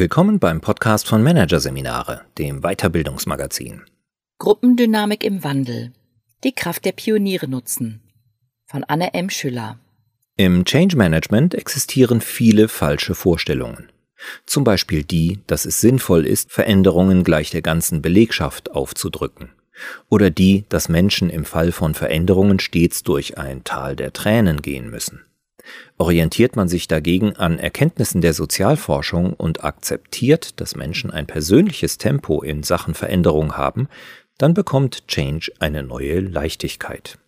Willkommen beim Podcast von Managerseminare, dem Weiterbildungsmagazin. Gruppendynamik im Wandel. Die Kraft der Pioniere nutzen. Von Anne M. Schüller. Im Change Management existieren viele falsche Vorstellungen. Zum Beispiel die, dass es sinnvoll ist, Veränderungen gleich der ganzen Belegschaft aufzudrücken. Oder die, dass Menschen im Fall von Veränderungen stets durch ein Tal der Tränen gehen müssen. Orientiert man sich dagegen an Erkenntnissen der Sozialforschung und akzeptiert, dass Menschen ein persönliches Tempo in Sachen Veränderung haben, dann bekommt Change eine neue Leichtigkeit.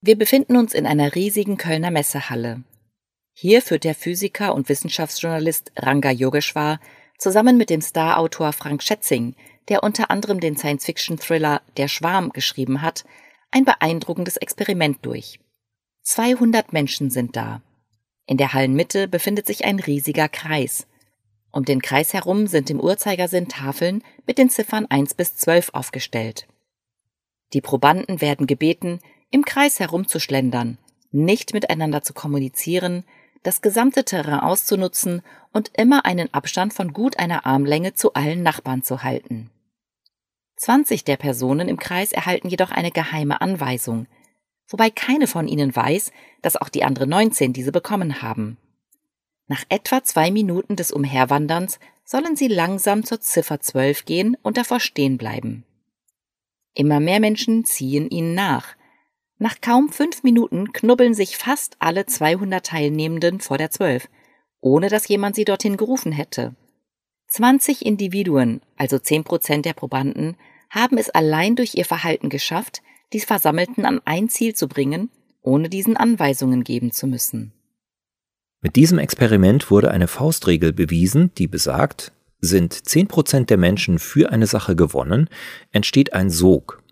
Wir befinden uns in einer riesigen Kölner Messehalle. Hier führt der Physiker und Wissenschaftsjournalist Ranga Yogeshwar zusammen mit dem Starautor Frank Schätzing, der unter anderem den Science-Fiction-Thriller Der Schwarm geschrieben hat, ein beeindruckendes Experiment durch. 200 Menschen sind da. In der Hallenmitte befindet sich ein riesiger Kreis. Um den Kreis herum sind im Uhrzeigersinn Tafeln mit den Ziffern 1 bis 12 aufgestellt. Die Probanden werden gebeten, im Kreis herumzuschlendern, nicht miteinander zu kommunizieren, das gesamte Terrain auszunutzen und immer einen Abstand von gut einer Armlänge zu allen Nachbarn zu halten. 20 der Personen im Kreis erhalten jedoch eine geheime Anweisung, wobei keine von ihnen weiß, dass auch die anderen 19 diese bekommen haben. Nach etwa zwei Minuten des Umherwanderns sollen sie langsam zur Ziffer 12 gehen und davor stehen bleiben. Immer mehr Menschen ziehen ihnen nach. Nach kaum fünf Minuten knubbeln sich fast alle 200 Teilnehmenden vor der 12, ohne dass jemand sie dorthin gerufen hätte. 20 Individuen, also 10 Prozent der Probanden, haben es allein durch ihr Verhalten geschafft, die Versammelten an ein Ziel zu bringen, ohne diesen Anweisungen geben zu müssen. Mit diesem Experiment wurde eine Faustregel bewiesen, die besagt, sind 10% der Menschen für eine Sache gewonnen, entsteht ein Sog.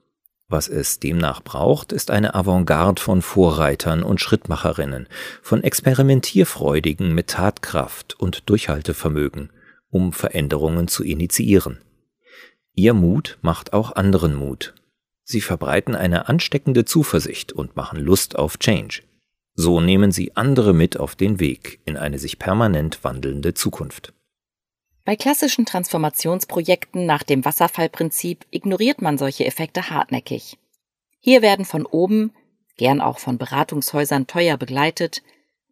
Was es demnach braucht, ist eine Avantgarde von Vorreitern und Schrittmacherinnen, von Experimentierfreudigen mit Tatkraft und Durchhaltevermögen, um Veränderungen zu initiieren. Ihr Mut macht auch anderen Mut, Sie verbreiten eine ansteckende Zuversicht und machen Lust auf Change. So nehmen sie andere mit auf den Weg in eine sich permanent wandelnde Zukunft. Bei klassischen Transformationsprojekten nach dem Wasserfallprinzip ignoriert man solche Effekte hartnäckig. Hier werden von oben, gern auch von Beratungshäusern teuer begleitet,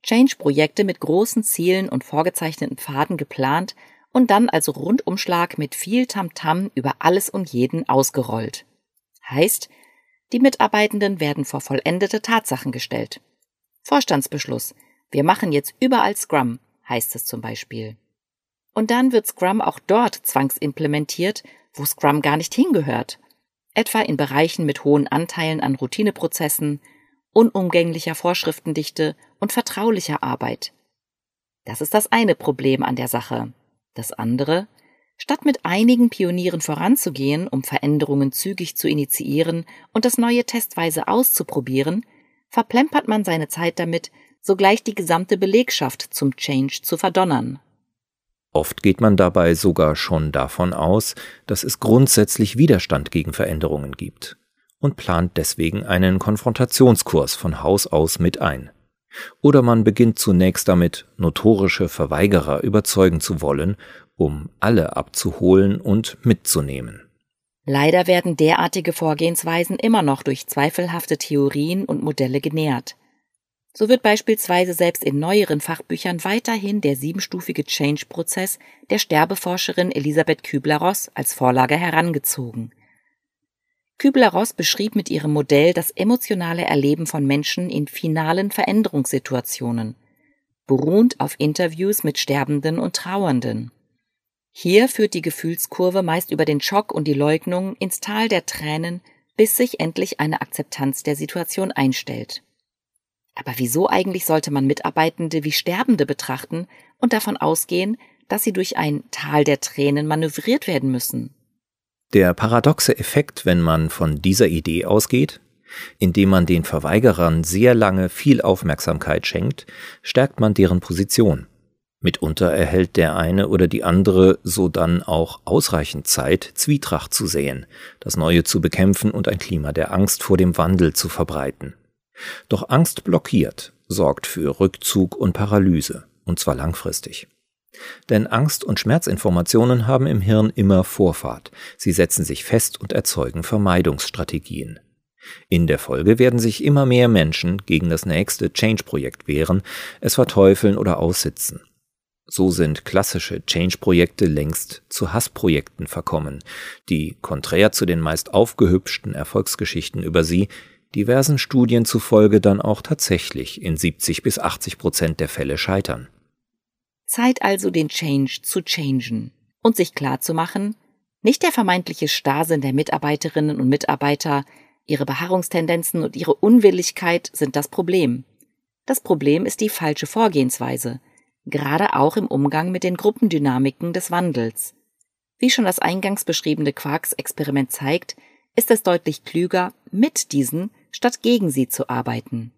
Change-Projekte mit großen Zielen und vorgezeichneten Pfaden geplant und dann als Rundumschlag mit viel Tamtam -Tam über alles und jeden ausgerollt. Heißt, die Mitarbeitenden werden vor vollendete Tatsachen gestellt. Vorstandsbeschluss. Wir machen jetzt überall Scrum, heißt es zum Beispiel. Und dann wird Scrum auch dort zwangsimplementiert, wo Scrum gar nicht hingehört. Etwa in Bereichen mit hohen Anteilen an Routineprozessen, unumgänglicher Vorschriftendichte und vertraulicher Arbeit. Das ist das eine Problem an der Sache. Das andere, Statt mit einigen Pionieren voranzugehen, um Veränderungen zügig zu initiieren und das Neue testweise auszuprobieren, verplempert man seine Zeit damit, sogleich die gesamte Belegschaft zum Change zu verdonnern. Oft geht man dabei sogar schon davon aus, dass es grundsätzlich Widerstand gegen Veränderungen gibt und plant deswegen einen Konfrontationskurs von Haus aus mit ein. Oder man beginnt zunächst damit, notorische Verweigerer überzeugen zu wollen um alle abzuholen und mitzunehmen. Leider werden derartige Vorgehensweisen immer noch durch zweifelhafte Theorien und Modelle genährt. So wird beispielsweise selbst in neueren Fachbüchern weiterhin der siebenstufige Change-Prozess der Sterbeforscherin Elisabeth Kübler-Ross als Vorlage herangezogen. Kübler-Ross beschrieb mit ihrem Modell das emotionale Erleben von Menschen in finalen Veränderungssituationen, beruhend auf Interviews mit Sterbenden und Trauernden. Hier führt die Gefühlskurve meist über den Schock und die Leugnung ins Tal der Tränen, bis sich endlich eine Akzeptanz der Situation einstellt. Aber wieso eigentlich sollte man Mitarbeitende wie Sterbende betrachten und davon ausgehen, dass sie durch ein Tal der Tränen manövriert werden müssen? Der paradoxe Effekt, wenn man von dieser Idee ausgeht, indem man den Verweigerern sehr lange viel Aufmerksamkeit schenkt, stärkt man deren Position. Mitunter erhält der eine oder die andere so dann auch ausreichend Zeit, Zwietracht zu säen, das Neue zu bekämpfen und ein Klima der Angst vor dem Wandel zu verbreiten. Doch Angst blockiert, sorgt für Rückzug und Paralyse, und zwar langfristig. Denn Angst- und Schmerzinformationen haben im Hirn immer Vorfahrt. Sie setzen sich fest und erzeugen Vermeidungsstrategien. In der Folge werden sich immer mehr Menschen gegen das nächste Change-Projekt wehren, es verteufeln oder aussitzen. So sind klassische Change-Projekte längst zu Hassprojekten verkommen, die, konträr zu den meist aufgehübschten Erfolgsgeschichten über sie, diversen Studien zufolge dann auch tatsächlich in 70 bis 80 Prozent der Fälle scheitern. Zeit also, den Change zu changen und sich klar zu machen, nicht der vermeintliche Starrsinn der Mitarbeiterinnen und Mitarbeiter, ihre Beharrungstendenzen und ihre Unwilligkeit sind das Problem. Das Problem ist die falsche Vorgehensweise, gerade auch im Umgang mit den Gruppendynamiken des Wandels. Wie schon das eingangs beschriebene Quarks-Experiment zeigt, ist es deutlich klüger, mit diesen statt gegen sie zu arbeiten.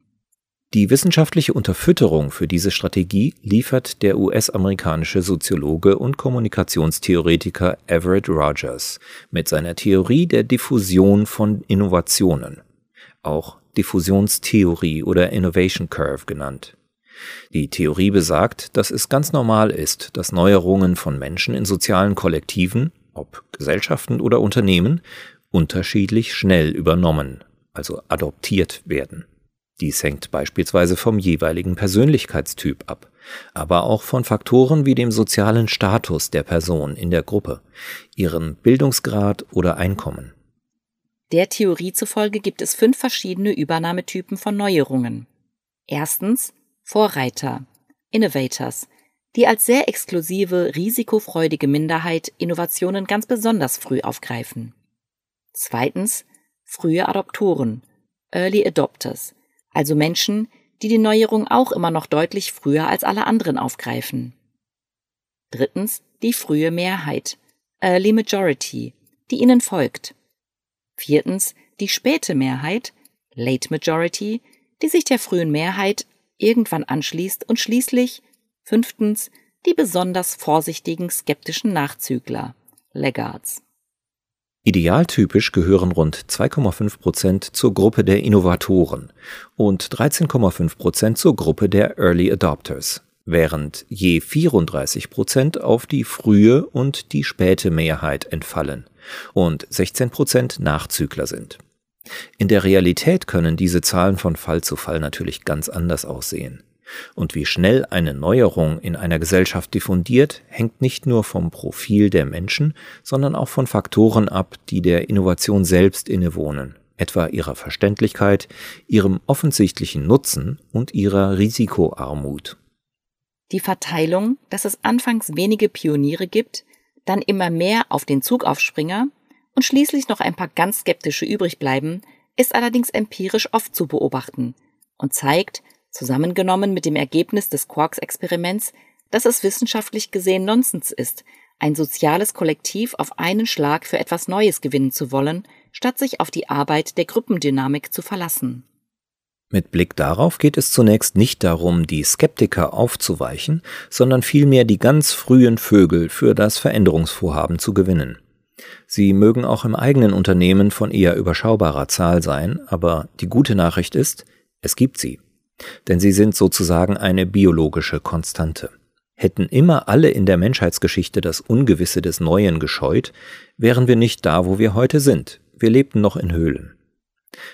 Die wissenschaftliche Unterfütterung für diese Strategie liefert der US-amerikanische Soziologe und Kommunikationstheoretiker Everett Rogers mit seiner Theorie der Diffusion von Innovationen, auch Diffusionstheorie oder Innovation Curve genannt. Die Theorie besagt, dass es ganz normal ist, dass Neuerungen von Menschen in sozialen Kollektiven, ob Gesellschaften oder Unternehmen, unterschiedlich schnell übernommen, also adoptiert werden. Dies hängt beispielsweise vom jeweiligen Persönlichkeitstyp ab, aber auch von Faktoren wie dem sozialen Status der Person in der Gruppe, ihrem Bildungsgrad oder Einkommen. Der Theorie zufolge gibt es fünf verschiedene Übernahmetypen von Neuerungen. Erstens Vorreiter, Innovators, die als sehr exklusive, risikofreudige Minderheit Innovationen ganz besonders früh aufgreifen. Zweitens frühe Adoptoren, Early Adopters, also Menschen, die die Neuerung auch immer noch deutlich früher als alle anderen aufgreifen. Drittens die frühe Mehrheit, Early Majority, die ihnen folgt. Viertens die späte Mehrheit, Late Majority, die sich der frühen Mehrheit irgendwann anschließt und schließlich fünftens die besonders vorsichtigen skeptischen Nachzügler, Laggards. Idealtypisch gehören rund 2,5 Prozent zur Gruppe der Innovatoren und 13,5 Prozent zur Gruppe der Early Adopters, während je 34 Prozent auf die frühe und die späte Mehrheit entfallen und 16 Prozent Nachzügler sind. In der Realität können diese Zahlen von Fall zu Fall natürlich ganz anders aussehen. Und wie schnell eine Neuerung in einer Gesellschaft diffundiert, hängt nicht nur vom Profil der Menschen, sondern auch von Faktoren ab, die der Innovation selbst innewohnen, etwa ihrer Verständlichkeit, ihrem offensichtlichen Nutzen und ihrer Risikoarmut. Die Verteilung, dass es anfangs wenige Pioniere gibt, dann immer mehr auf den Zugaufspringer und schließlich noch ein paar ganz skeptische übrig bleiben, ist allerdings empirisch oft zu beobachten und zeigt, zusammengenommen mit dem Ergebnis des Quarks-Experiments, dass es wissenschaftlich gesehen Nonsens ist, ein soziales Kollektiv auf einen Schlag für etwas Neues gewinnen zu wollen, statt sich auf die Arbeit der Gruppendynamik zu verlassen. Mit Blick darauf geht es zunächst nicht darum, die Skeptiker aufzuweichen, sondern vielmehr die ganz frühen Vögel für das Veränderungsvorhaben zu gewinnen. Sie mögen auch im eigenen Unternehmen von eher überschaubarer Zahl sein, aber die gute Nachricht ist, es gibt sie denn sie sind sozusagen eine biologische Konstante. Hätten immer alle in der Menschheitsgeschichte das Ungewisse des Neuen gescheut, wären wir nicht da, wo wir heute sind. Wir lebten noch in Höhlen.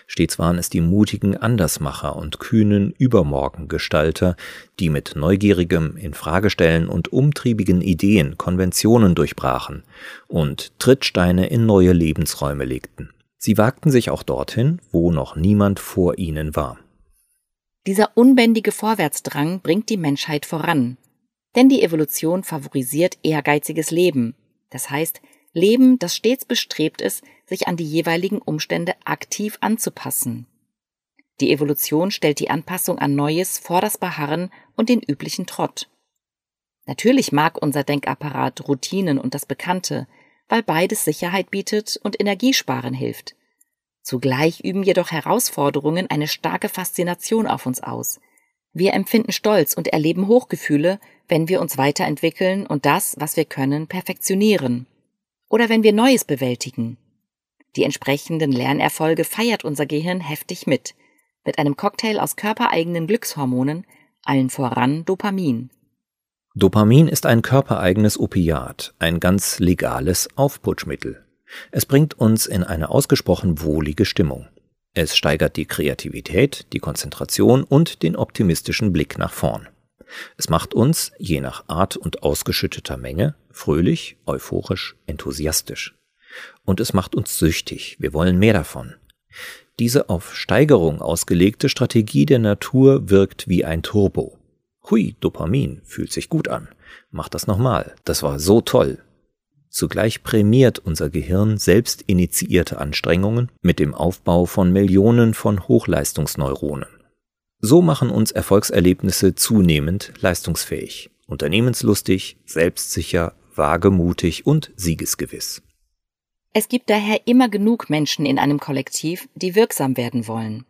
Stets waren es die mutigen Andersmacher und kühnen Übermorgengestalter, die mit neugierigem Infragestellen und umtriebigen Ideen Konventionen durchbrachen und Trittsteine in neue Lebensräume legten. Sie wagten sich auch dorthin, wo noch niemand vor ihnen war. Dieser unbändige Vorwärtsdrang bringt die Menschheit voran. Denn die Evolution favorisiert ehrgeiziges Leben. Das heißt, Leben, das stets bestrebt ist, sich an die jeweiligen Umstände aktiv anzupassen. Die Evolution stellt die Anpassung an Neues vor das Beharren und den üblichen Trott. Natürlich mag unser Denkapparat Routinen und das Bekannte, weil beides Sicherheit bietet und Energiesparen hilft. Zugleich üben jedoch Herausforderungen eine starke Faszination auf uns aus. Wir empfinden Stolz und erleben Hochgefühle, wenn wir uns weiterentwickeln und das, was wir können, perfektionieren. Oder wenn wir Neues bewältigen. Die entsprechenden Lernerfolge feiert unser Gehirn heftig mit, mit einem Cocktail aus körpereigenen Glückshormonen, allen voran Dopamin. Dopamin ist ein körpereigenes Opiat, ein ganz legales Aufputschmittel. Es bringt uns in eine ausgesprochen wohlige Stimmung. Es steigert die Kreativität, die Konzentration und den optimistischen Blick nach vorn. Es macht uns, je nach Art und ausgeschütteter Menge, fröhlich, euphorisch, enthusiastisch. Und es macht uns süchtig, wir wollen mehr davon. Diese auf Steigerung ausgelegte Strategie der Natur wirkt wie ein Turbo. Hui, Dopamin, fühlt sich gut an. Mach das nochmal, das war so toll. Zugleich prämiert unser Gehirn selbst initiierte Anstrengungen mit dem Aufbau von Millionen von Hochleistungsneuronen. So machen uns Erfolgserlebnisse zunehmend leistungsfähig, unternehmenslustig, selbstsicher, wagemutig und siegesgewiss. Es gibt daher immer genug Menschen in einem Kollektiv, die wirksam werden wollen,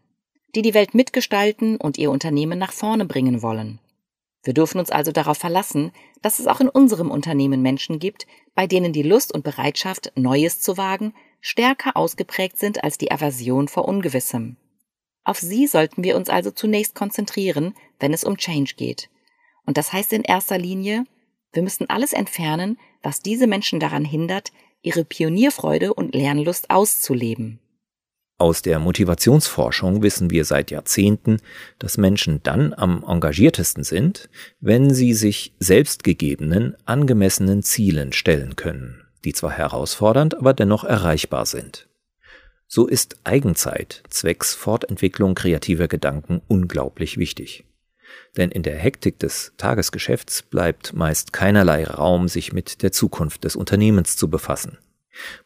die die Welt mitgestalten und ihr Unternehmen nach vorne bringen wollen. Wir dürfen uns also darauf verlassen, dass es auch in unserem Unternehmen Menschen gibt, bei denen die Lust und Bereitschaft, Neues zu wagen, stärker ausgeprägt sind als die Aversion vor Ungewissem. Auf sie sollten wir uns also zunächst konzentrieren, wenn es um Change geht. Und das heißt in erster Linie, wir müssen alles entfernen, was diese Menschen daran hindert, ihre Pionierfreude und Lernlust auszuleben. Aus der Motivationsforschung wissen wir seit Jahrzehnten, dass Menschen dann am engagiertesten sind, wenn sie sich selbstgegebenen, angemessenen Zielen stellen können, die zwar herausfordernd, aber dennoch erreichbar sind. So ist Eigenzeit zwecks Fortentwicklung kreativer Gedanken unglaublich wichtig. Denn in der Hektik des Tagesgeschäfts bleibt meist keinerlei Raum, sich mit der Zukunft des Unternehmens zu befassen.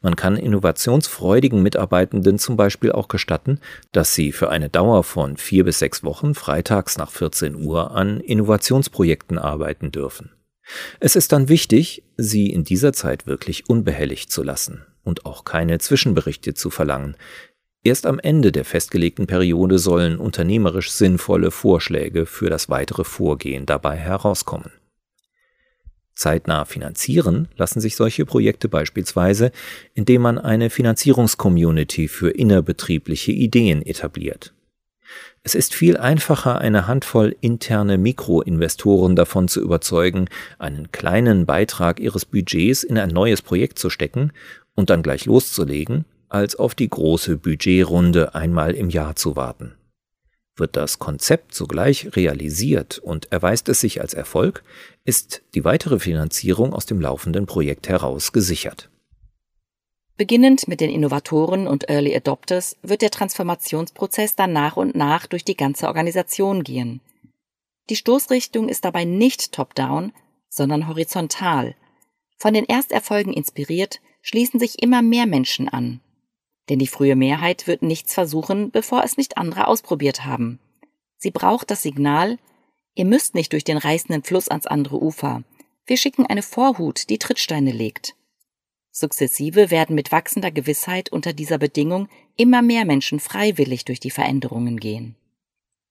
Man kann innovationsfreudigen Mitarbeitenden zum Beispiel auch gestatten, dass sie für eine Dauer von vier bis sechs Wochen freitags nach 14 Uhr an Innovationsprojekten arbeiten dürfen. Es ist dann wichtig, sie in dieser Zeit wirklich unbehelligt zu lassen und auch keine Zwischenberichte zu verlangen. Erst am Ende der festgelegten Periode sollen unternehmerisch sinnvolle Vorschläge für das weitere Vorgehen dabei herauskommen. Zeitnah finanzieren lassen sich solche Projekte beispielsweise, indem man eine Finanzierungscommunity für innerbetriebliche Ideen etabliert. Es ist viel einfacher, eine Handvoll interne Mikroinvestoren davon zu überzeugen, einen kleinen Beitrag ihres Budgets in ein neues Projekt zu stecken und dann gleich loszulegen, als auf die große Budgetrunde einmal im Jahr zu warten. Wird das Konzept sogleich realisiert und erweist es sich als Erfolg, ist die weitere Finanzierung aus dem laufenden Projekt heraus gesichert. Beginnend mit den Innovatoren und Early Adopters wird der Transformationsprozess dann nach und nach durch die ganze Organisation gehen. Die Stoßrichtung ist dabei nicht top-down, sondern horizontal. Von den Ersterfolgen inspiriert, schließen sich immer mehr Menschen an. Denn die frühe Mehrheit wird nichts versuchen, bevor es nicht andere ausprobiert haben. Sie braucht das Signal, ihr müsst nicht durch den reißenden Fluss ans andere Ufer. Wir schicken eine Vorhut, die Trittsteine legt. Sukzessive werden mit wachsender Gewissheit unter dieser Bedingung immer mehr Menschen freiwillig durch die Veränderungen gehen.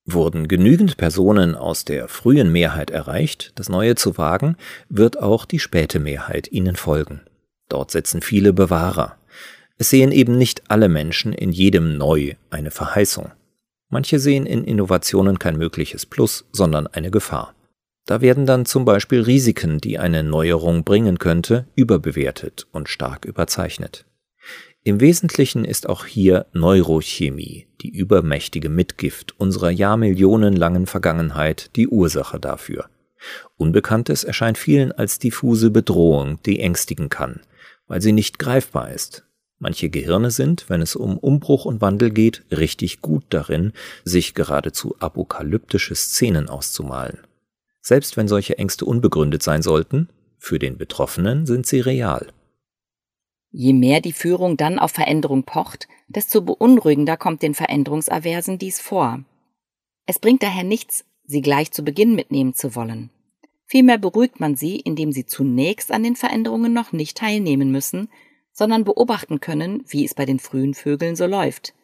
Wurden genügend Personen aus der frühen Mehrheit erreicht, das Neue zu wagen, wird auch die späte Mehrheit ihnen folgen. Dort sitzen viele Bewahrer. Es sehen eben nicht alle Menschen in jedem Neu eine Verheißung. Manche sehen in Innovationen kein mögliches Plus, sondern eine Gefahr. Da werden dann zum Beispiel Risiken, die eine Neuerung bringen könnte, überbewertet und stark überzeichnet. Im Wesentlichen ist auch hier Neurochemie, die übermächtige Mitgift unserer jahrmillionenlangen Vergangenheit, die Ursache dafür. Unbekanntes erscheint vielen als diffuse Bedrohung, die ängstigen kann, weil sie nicht greifbar ist. Manche Gehirne sind, wenn es um Umbruch und Wandel geht, richtig gut darin, sich geradezu apokalyptische Szenen auszumalen. Selbst wenn solche Ängste unbegründet sein sollten, für den Betroffenen sind sie real. Je mehr die Führung dann auf Veränderung pocht, desto beunruhigender kommt den Veränderungsaversen dies vor. Es bringt daher nichts, sie gleich zu Beginn mitnehmen zu wollen. Vielmehr beruhigt man sie, indem sie zunächst an den Veränderungen noch nicht teilnehmen müssen, sondern beobachten können, wie es bei den frühen Vögeln so läuft.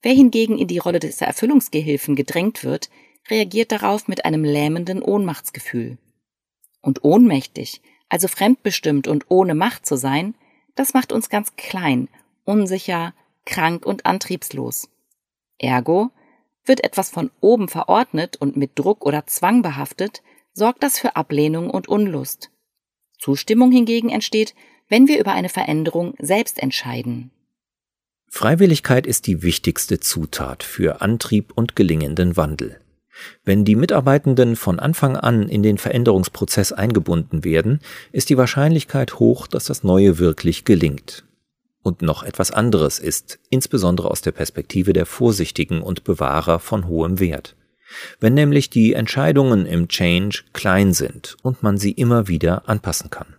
Wer hingegen in die Rolle des Erfüllungsgehilfen gedrängt wird, reagiert darauf mit einem lähmenden Ohnmachtsgefühl. Und ohnmächtig, also fremdbestimmt und ohne Macht zu sein, das macht uns ganz klein, unsicher, krank und antriebslos. Ergo wird etwas von oben verordnet und mit Druck oder Zwang behaftet, sorgt das für Ablehnung und Unlust. Zustimmung hingegen entsteht, wenn wir über eine Veränderung selbst entscheiden. Freiwilligkeit ist die wichtigste Zutat für Antrieb und gelingenden Wandel. Wenn die Mitarbeitenden von Anfang an in den Veränderungsprozess eingebunden werden, ist die Wahrscheinlichkeit hoch, dass das Neue wirklich gelingt. Und noch etwas anderes ist, insbesondere aus der Perspektive der Vorsichtigen und Bewahrer von hohem Wert. Wenn nämlich die Entscheidungen im Change klein sind und man sie immer wieder anpassen kann.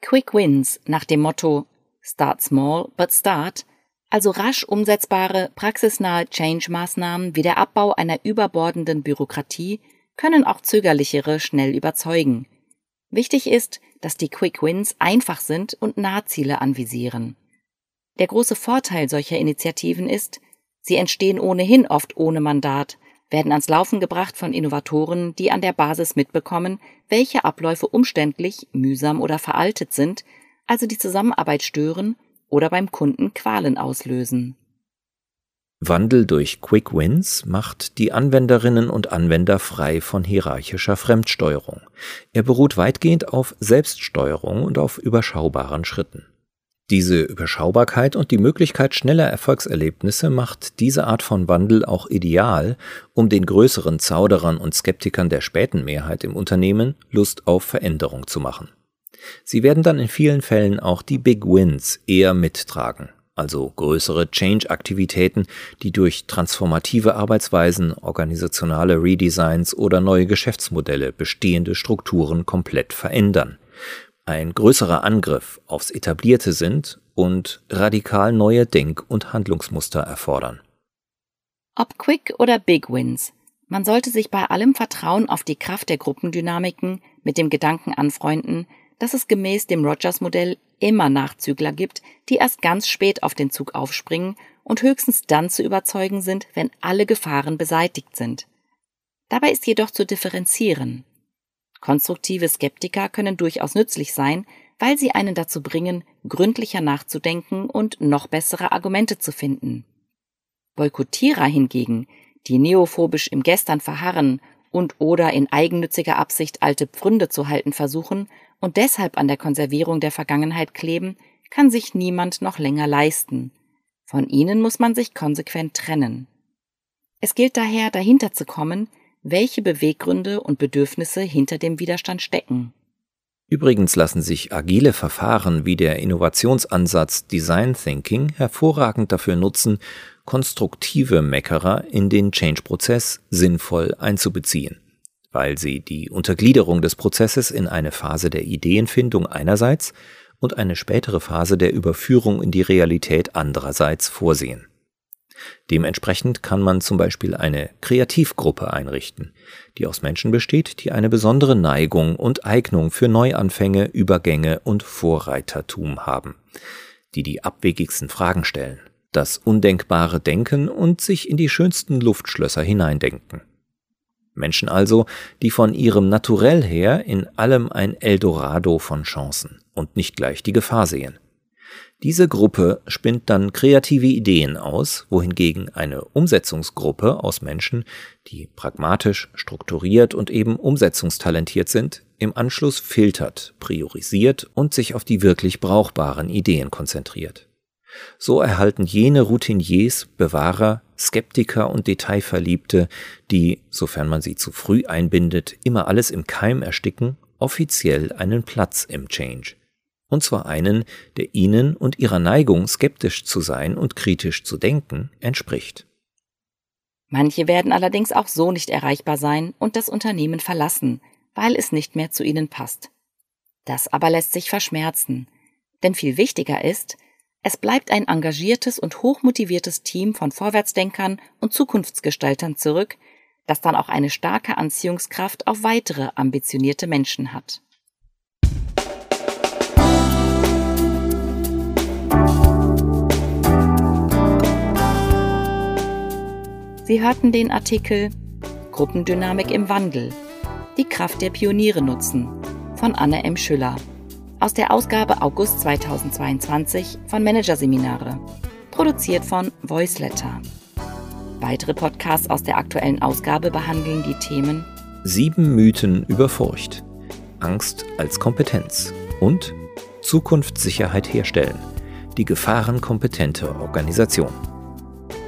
Quick Wins nach dem Motto Start Small but Start also rasch umsetzbare, praxisnahe Change-Maßnahmen wie der Abbau einer überbordenden Bürokratie können auch zögerlichere schnell überzeugen. Wichtig ist, dass die Quick Wins einfach sind und Nahziele anvisieren. Der große Vorteil solcher Initiativen ist, sie entstehen ohnehin oft ohne Mandat, werden ans Laufen gebracht von Innovatoren, die an der Basis mitbekommen, welche Abläufe umständlich, mühsam oder veraltet sind, also die Zusammenarbeit stören oder beim Kunden Qualen auslösen. Wandel durch Quick Wins macht die Anwenderinnen und Anwender frei von hierarchischer Fremdsteuerung. Er beruht weitgehend auf Selbststeuerung und auf überschaubaren Schritten. Diese Überschaubarkeit und die Möglichkeit schneller Erfolgserlebnisse macht diese Art von Wandel auch ideal, um den größeren Zauderern und Skeptikern der späten Mehrheit im Unternehmen Lust auf Veränderung zu machen. Sie werden dann in vielen Fällen auch die Big Wins eher mittragen, also größere Change-Aktivitäten, die durch transformative Arbeitsweisen, organisationale Redesigns oder neue Geschäftsmodelle bestehende Strukturen komplett verändern. Ein größerer Angriff aufs Etablierte sind und radikal neue Denk- und Handlungsmuster erfordern. Ob Quick oder Big Wins, man sollte sich bei allem Vertrauen auf die Kraft der Gruppendynamiken mit dem Gedanken anfreunden, dass es gemäß dem Rogers-Modell immer Nachzügler gibt, die erst ganz spät auf den Zug aufspringen und höchstens dann zu überzeugen sind, wenn alle Gefahren beseitigt sind. Dabei ist jedoch zu differenzieren. Konstruktive Skeptiker können durchaus nützlich sein, weil sie einen dazu bringen, gründlicher nachzudenken und noch bessere Argumente zu finden. Boykottierer hingegen, die neophobisch im Gestern verharren und oder in eigennütziger Absicht alte Pfründe zu halten versuchen und deshalb an der Konservierung der Vergangenheit kleben, kann sich niemand noch länger leisten. Von ihnen muss man sich konsequent trennen. Es gilt daher, dahinter zu kommen, welche Beweggründe und Bedürfnisse hinter dem Widerstand stecken. Übrigens lassen sich agile Verfahren wie der Innovationsansatz Design Thinking hervorragend dafür nutzen, konstruktive Meckerer in den Change-Prozess sinnvoll einzubeziehen weil sie die Untergliederung des Prozesses in eine Phase der Ideenfindung einerseits und eine spätere Phase der Überführung in die Realität andererseits vorsehen. Dementsprechend kann man zum Beispiel eine Kreativgruppe einrichten, die aus Menschen besteht, die eine besondere Neigung und Eignung für Neuanfänge, Übergänge und Vorreitertum haben, die die abwegigsten Fragen stellen, das Undenkbare denken und sich in die schönsten Luftschlösser hineindenken. Menschen also, die von ihrem Naturell her in allem ein Eldorado von Chancen und nicht gleich die Gefahr sehen. Diese Gruppe spinnt dann kreative Ideen aus, wohingegen eine Umsetzungsgruppe aus Menschen, die pragmatisch, strukturiert und eben umsetzungstalentiert sind, im Anschluss filtert, priorisiert und sich auf die wirklich brauchbaren Ideen konzentriert. So erhalten jene Routiniers, Bewahrer, Skeptiker und Detailverliebte, die, sofern man sie zu früh einbindet, immer alles im Keim ersticken, offiziell einen Platz im Change. Und zwar einen, der ihnen und ihrer Neigung, skeptisch zu sein und kritisch zu denken, entspricht. Manche werden allerdings auch so nicht erreichbar sein und das Unternehmen verlassen, weil es nicht mehr zu ihnen passt. Das aber lässt sich verschmerzen. Denn viel wichtiger ist, es bleibt ein engagiertes und hochmotiviertes Team von Vorwärtsdenkern und Zukunftsgestaltern zurück, das dann auch eine starke Anziehungskraft auf weitere ambitionierte Menschen hat. Sie hörten den Artikel Gruppendynamik im Wandel. Die Kraft der Pioniere nutzen von Anne M. Schüller aus der Ausgabe August 2022 von Managerseminare, produziert von Voiceletter. Weitere Podcasts aus der aktuellen Ausgabe behandeln die Themen Sieben Mythen über Furcht. Angst als Kompetenz. Und Zukunftssicherheit herstellen. Die gefahrenkompetente Organisation.